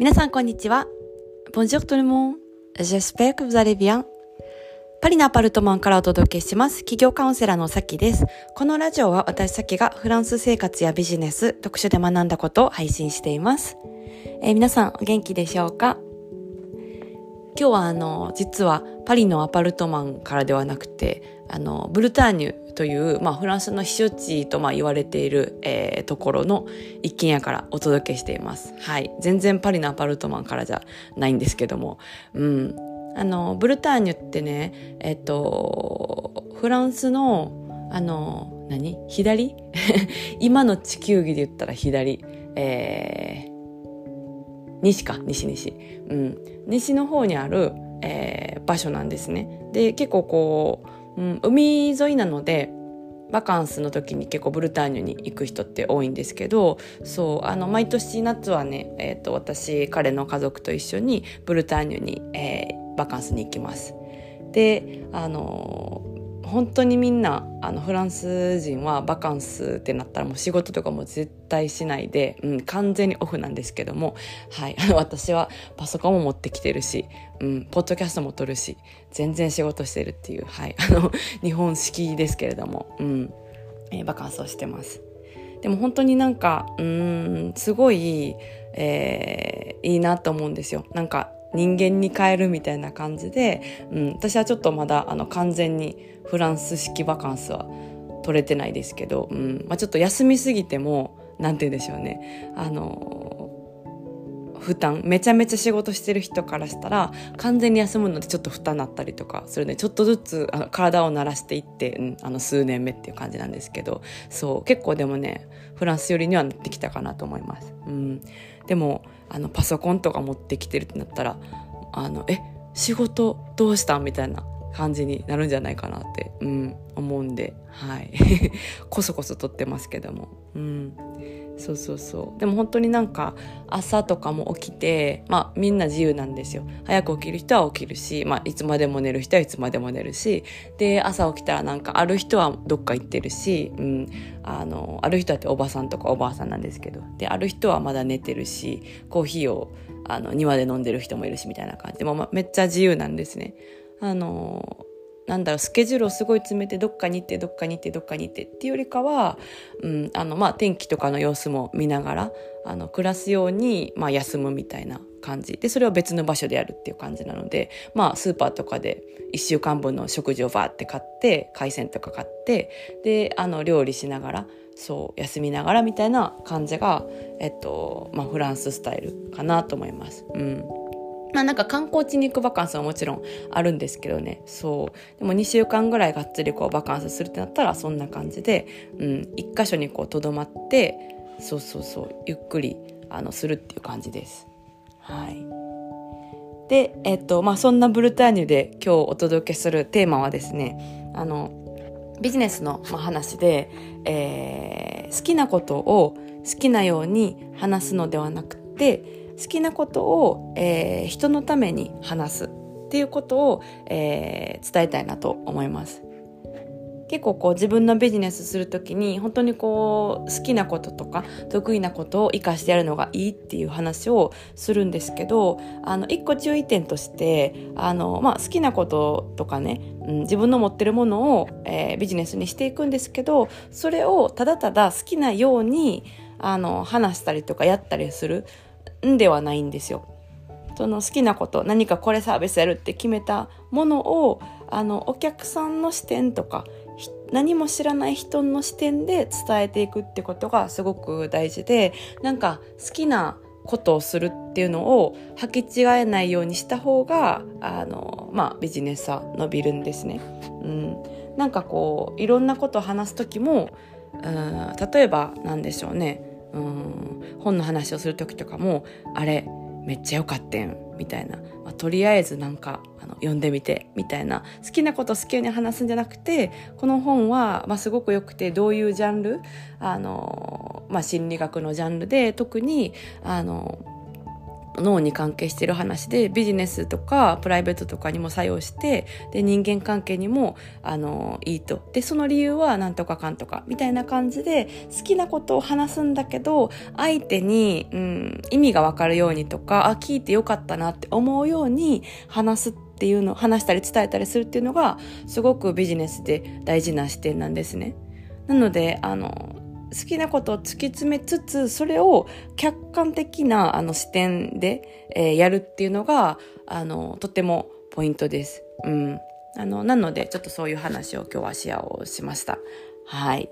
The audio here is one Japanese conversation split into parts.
皆さんこんにちは。Bonjour tout le monde. J'espère que vous allez bien. パリのアパルトマンからお届けします。企業カウンセラーのさきです。このラジオは私さきがフランス生活やビジネス、特殊で学んだことを配信しています。えー、皆さんお元気でしょうか？今日はあの、実はパリのアパルトマンからではなくて、あの、ブルターニュという、まあ、フランスの避暑地とまあ言われている、えー、ところの一軒家からお届けしています。はい。全然パリのアパルトマンからじゃないんですけども。うん。あの、ブルターニュってね、えっと、フランスの、あの、何？左？今の地球儀で言ったら左。えー、西か、西西。うん。西の方にある、えー、場所なんですね。で、結構こう、うん、海沿いなのでバカンスの時に結構ブルターニュに行く人って多いんですけどそうあの毎年夏はね、えーと、私彼の家族と一緒にブルターニュに、えー、バカンスに行きます。であの本当にみんなあのフランス人はバカンスってなったらもう仕事とかも絶対しないで、うん、完全にオフなんですけども、はい、私はパソコンも持ってきてるし、うん、ポッドキャストも撮るし全然仕事してるっていう、はい、あの日本式ですけれども、うんえー、バカンスをしてます。でも本当になんかうんすごい、えー、いいなと思うんですよ。なんか人間に変えるみたいな感じで、うん、私はちょっとまだあの完全にフランス式バカンスは取れてないですけど、うんまあ、ちょっと休みすぎても何て言うんでしょうね。あの負担めちゃめちゃ仕事してる人からしたら完全に休むのでちょっと負担になったりとかするのでちょっとずつあの体を慣らしていって、うん、あの数年目っていう感じなんですけどそう結構でもねフランス寄りにはなってきたかなと思います。うん、でもあのパソコンとか持ってきてるってなったらあのえ仕事どうしたみたいな感じになるんじゃないかなって、うん、思うんで、はい。こそこそ撮ってますけども。うん。そうそうそう。でも本当になんか朝とかも起きて、まあみんな自由なんですよ。早く起きる人は起きるし、まあいつまでも寝る人はいつまでも寝るし、で、朝起きたらなんかある人はどっか行ってるし、うん、あの、ある人はっておばさんとかおばあさんなんですけど、で、ある人はまだ寝てるし、コーヒーをあの庭で飲んでる人もいるしみたいな感じで、も、まあ、めっちゃ自由なんですね。あのなんだろうスケジュールをすごい詰めてどっかに行ってどっかに行ってどっかに行ってっていうよりかは、うんあのまあ、天気とかの様子も見ながらあの暮らすように、まあ、休むみたいな感じでそれを別の場所でやるっていう感じなので、まあ、スーパーとかで1週間分の食事をバーって買って海鮮とか買ってであの料理しながらそう休みながらみたいな感じが、えっとまあ、フランススタイルかなと思います。うんまあなんか観光地に行くバカンスはもちろんあるんですけどね。そう。でも2週間ぐらいがっつりこうバカンスするってなったらそんな感じで、うん、一箇所にこう留まって、そうそうそう、ゆっくりあのするっていう感じです。はい。で、えっと、まあそんなブルターニュで今日お届けするテーマはですね、あの、ビジネスの話で、えー、好きなことを好きなように話すのではなくて、好きなことを、えー、人のために話すっていうことを、えー、伝えたいなと思います。結構こう自分のビジネスするときに本当にこう好きなこととか得意なことを活かしてやるのがいいっていう話をするんですけどあの一個注意点としてあの、まあ、好きなこととかね、うん、自分の持ってるものを、えー、ビジネスにしていくんですけどそれをただただ好きなようにあの話したりとかやったりするんではないんですよ。その好きなこと何かこれサービスやるって決めたものをあのお客さんの視点とか何も知らない人の視点で伝えていくってことがすごく大事でなんか好きなことをするっていうのを履き違えないようにした方があの、まあ、ビジネスは伸びるんですね。うん、なんかこういろんなことを話す時もうん例えば何でしょうねうん本の話をする時とかもあれめっちゃ良かってんみたいな、まあ、とりあえずなんかあの読んでみてみたいな。好きなこと好きに話すんじゃなくてこの本は、まあ、すごく良くてどういうジャンル？あの、まあ、心理学のジャンルで特にあの脳に関係してる話でビジネスとかプライベートとかにも作用してで人間関係にもあのいいとでその理由はなんとかかんとかみたいな感じで好きなことを話すんだけど相手に、うん、意味がわかるようにとかあ聞いてよかったなって思うように話すっていうの話したり伝えたりするっていうのがすごくビジネスで大事な視点なんですね。なのであの好きなことを突き詰めつつ、それを客観的なあの視点で、えー、やるっていうのが、あの、とてもポイントです。うん。あの、なので、ちょっとそういう話を今日はシェアをしました。はい。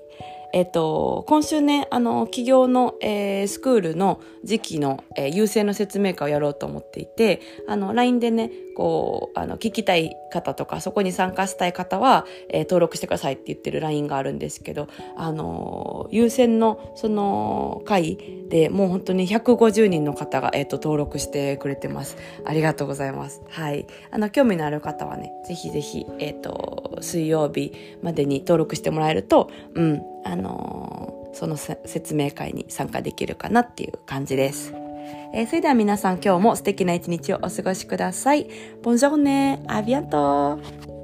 えっと、今週ね、あの、企業の、えー、スクールの時期の、えー、優先の説明会をやろうと思っていて、あの、LINE でね、こう、あの、聞きたい方とか、そこに参加したい方は、えー、登録してくださいって言ってる LINE があるんですけど、あの、優先の、その、会でもう本当に150人の方が、えっ、と、登録してくれてます。ありがとうございます。はい。あの、興味のある方はね、ぜひぜひ、えっ、と、水曜日までに登録してもらえると、うん、あのその説明会に参加できるかなっていう感じです。えー、それでは皆さん今日も素敵な一日をお過ごしください。ボンジョーネ、アビアント